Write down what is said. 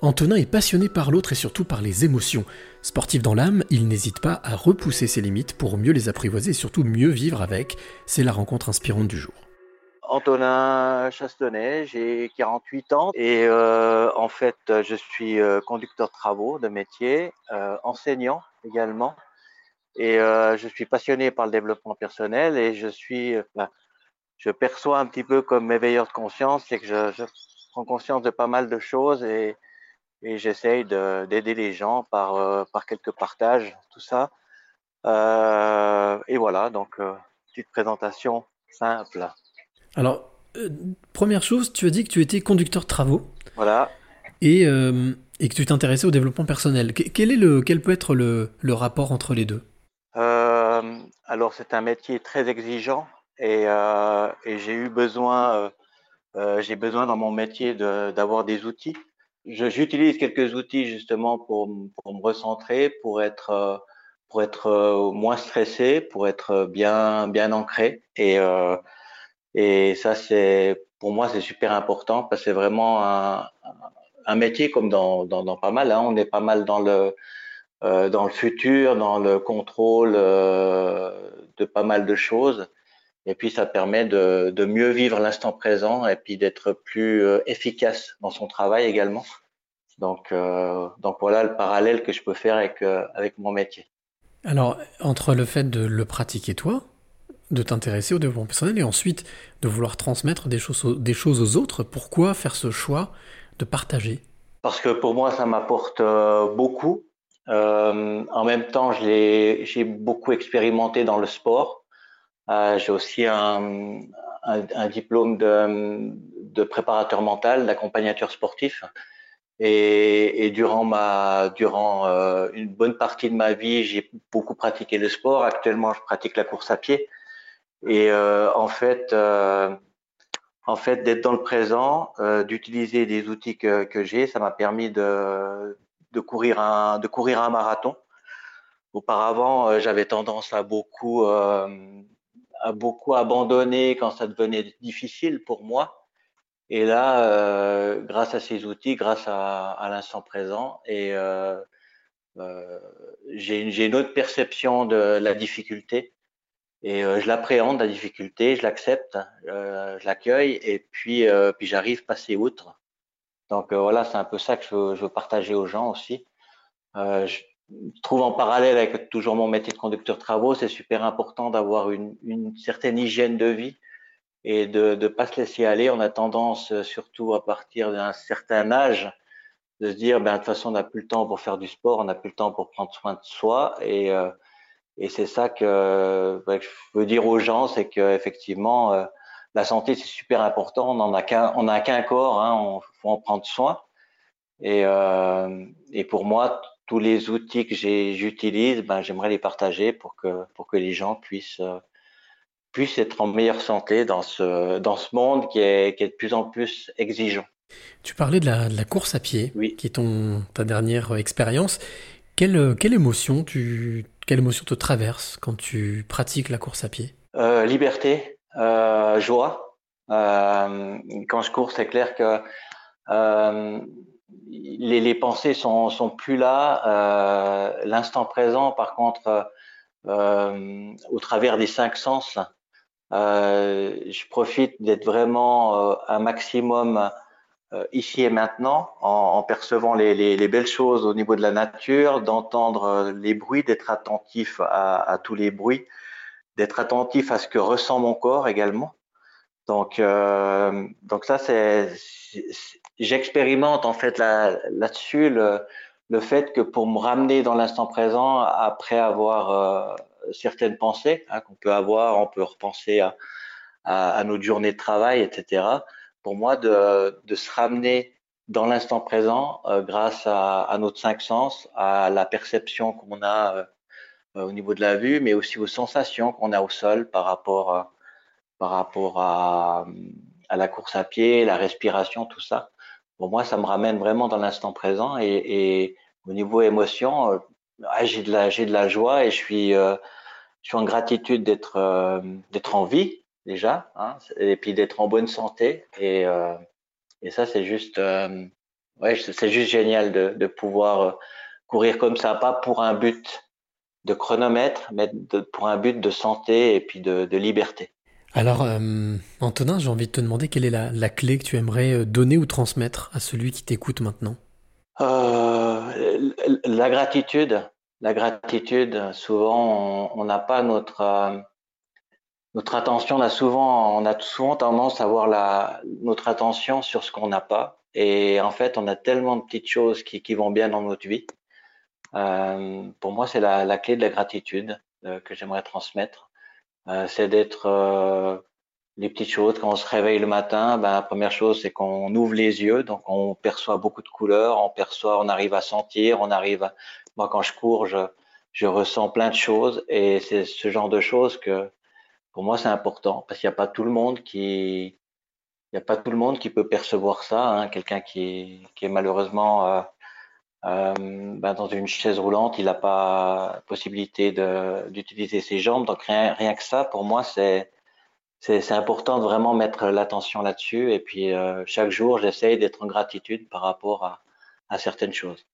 Antonin est passionné par l'autre et surtout par les émotions. Sportif dans l'âme, il n'hésite pas à repousser ses limites pour mieux les apprivoiser et surtout mieux vivre avec. C'est la rencontre inspirante du jour. Antonin Chastonnet, j'ai 48 ans et euh, en fait je suis euh, conducteur de travaux de métier, euh, enseignant également et je suis passionné par le développement personnel et je suis, bah, je perçois un petit peu comme éveilleur de conscience, c'est que je, je, prends conscience de pas mal de choses et, et j'essaye d'aider les gens par, par quelques partages, tout ça. et voilà, donc petite présentation simple. Alors, euh, première chose, tu as dit que tu étais conducteur de travaux. Voilà. Et, euh, et que tu t'intéressais au développement personnel. Quel, est le, quel peut être le, le rapport entre les deux? Euh, Alors, c'est un métier très exigeant et, et j'ai eu besoin, j'ai besoin dans mon métier d'avoir des outils. J'utilise quelques outils justement pour, pour, me recentrer, pour être, pour être moins stressé, pour être bien, bien ancré. Et et ça, c'est pour moi, c'est super important parce que c'est vraiment un, un, métier comme dans, dans, dans pas mal. Hein, on est pas mal dans le euh, dans le futur, dans le contrôle euh, de pas mal de choses. Et puis, ça permet de, de mieux vivre l'instant présent et puis d'être plus euh, efficace dans son travail également. Donc, euh, donc voilà le parallèle que je peux faire avec, euh, avec mon métier. Alors, entre le fait de le pratiquer toi, de t'intéresser au développement personnel et ensuite de vouloir transmettre des choses, aux, des choses aux autres. Pourquoi faire ce choix de partager? Parce que pour moi, ça m'apporte euh, beaucoup. En même temps, j'ai beaucoup expérimenté dans le sport. Euh, j'ai aussi un, un, un, diplôme de, de préparateur mental, d'accompagnateur sportif. Et, et, durant ma, durant euh, une bonne partie de ma vie, j'ai beaucoup pratiqué le sport. Actuellement, je pratique la course à pied. Et euh, en fait, euh, en fait, d'être dans le présent, euh, d'utiliser des outils que, que j'ai, ça m'a permis de, de courir un, de courir un marathon. Auparavant, j'avais tendance à beaucoup, euh, à beaucoup abandonner quand ça devenait difficile pour moi. Et là, euh, grâce à ces outils, grâce à, à l'instant présent, et euh, euh, j'ai une, une autre perception de la difficulté et euh, je l'appréhende la difficulté, je l'accepte, euh, je l'accueille et puis euh, puis j'arrive passer outre. Donc voilà, c'est un peu ça que je veux, je veux, partager aux gens aussi. Euh, je trouve en parallèle avec toujours mon métier de conducteur de travaux, c'est super important d'avoir une, une, certaine hygiène de vie et de ne pas se laisser aller. On a tendance, surtout à partir d'un certain âge, de se dire, ben, de toute façon, on n'a plus le temps pour faire du sport, on n'a plus le temps pour prendre soin de soi. Et, euh, et c'est ça que, bah, que, je veux dire aux gens, c'est qu'effectivement, euh, la santé, c'est super important. On n'en a qu'un, qu'un corps, hein, on faut en prendre soin. Et, euh, et pour moi, tous les outils que j'utilise, ben, j'aimerais les partager pour que, pour que les gens puissent, euh, puissent être en meilleure santé dans ce, dans ce monde qui est, qui est de plus en plus exigeant. Tu parlais de la, de la course à pied, oui. qui est ton, ta dernière expérience. Quelle, quelle émotion tu, quelle émotion te traverse quand tu pratiques la course à pied? Euh, Liberté, euh, joie. Euh, quand je cours, c'est clair que euh, les, les, pensées sont, sont plus là. Euh, l'instant présent, par contre, euh, au travers des cinq sens, je profite d'être vraiment un maximum euh, ici et maintenant, en, en percevant les, les, les, belles choses au niveau de la nature, d'entendre euh, les bruits, d'être attentif à, à, tous les bruits, d'être attentif à ce que ressent mon corps également. Donc, euh, donc ça, c'est, j'expérimente en fait là, là-dessus le, le fait que pour me ramener dans l'instant présent après avoir euh, certaines pensées hein, qu'on peut avoir, on peut repenser à, à, à notre journée de travail, etc pour moi de, de se ramener dans l'instant présent euh, grâce à, à, notre cinq sens, à la perception qu'on a euh, au niveau de la vue, mais aussi aux sensations qu'on a au sol par rapport, euh, par rapport à, la course à pied, la respiration, tout ça. Pour moi, ça me ramène vraiment dans l'instant présent et, au niveau émotion, euh, j'ai de la j'ai de la joie et je suis euh, en gratitude d'être euh, d'être en vie déjà, hein, et puis d'être en bonne santé. Et, ça, c'est juste, génial de, pouvoir courir comme ça, pas pour un but de chronomètre, mais pour un but de santé et puis de liberté. Alors, euh, Antonin, j'ai envie de te demander quelle est la, clé que tu aimerais euh, donner ou transmettre à celui qui t'écoute maintenant? Euh, La gratitude. La gratitude, souvent, on n'a pas notre, notre attention, on a, souvent, on a souvent tendance à avoir notre attention sur ce qu'on n'a pas. Et en fait, on a tellement de petites choses qui, vont bien dans notre vie. Pour moi, c'est la, clé de la gratitude que j'aimerais transmettre. Euh, c'est d'être euh, les petites choses. Quand on se réveille le matin, ben, la première chose, c'est qu'on ouvre les yeux, donc on perçoit beaucoup de couleurs, on perçoit, on arrive à sentir, on arrive. À... Moi, quand je cours, je, je ressens plein de choses, et c'est ce genre de choses que, pour moi, c'est important, parce qu'il n'y a pas tout le monde qui, il n'y a pas tout le monde qui peut percevoir ça. Hein. Quelqu'un qui, qui est malheureusement euh, euh, ben dans une chaise roulante, il n'a pas possibilité d'utiliser ses jambes. Donc rien, rien que ça, pour moi, c'est c'est important de vraiment mettre l'attention là-dessus. Et puis euh, chaque jour, j'essaye d'être en gratitude par rapport à, à certaines choses.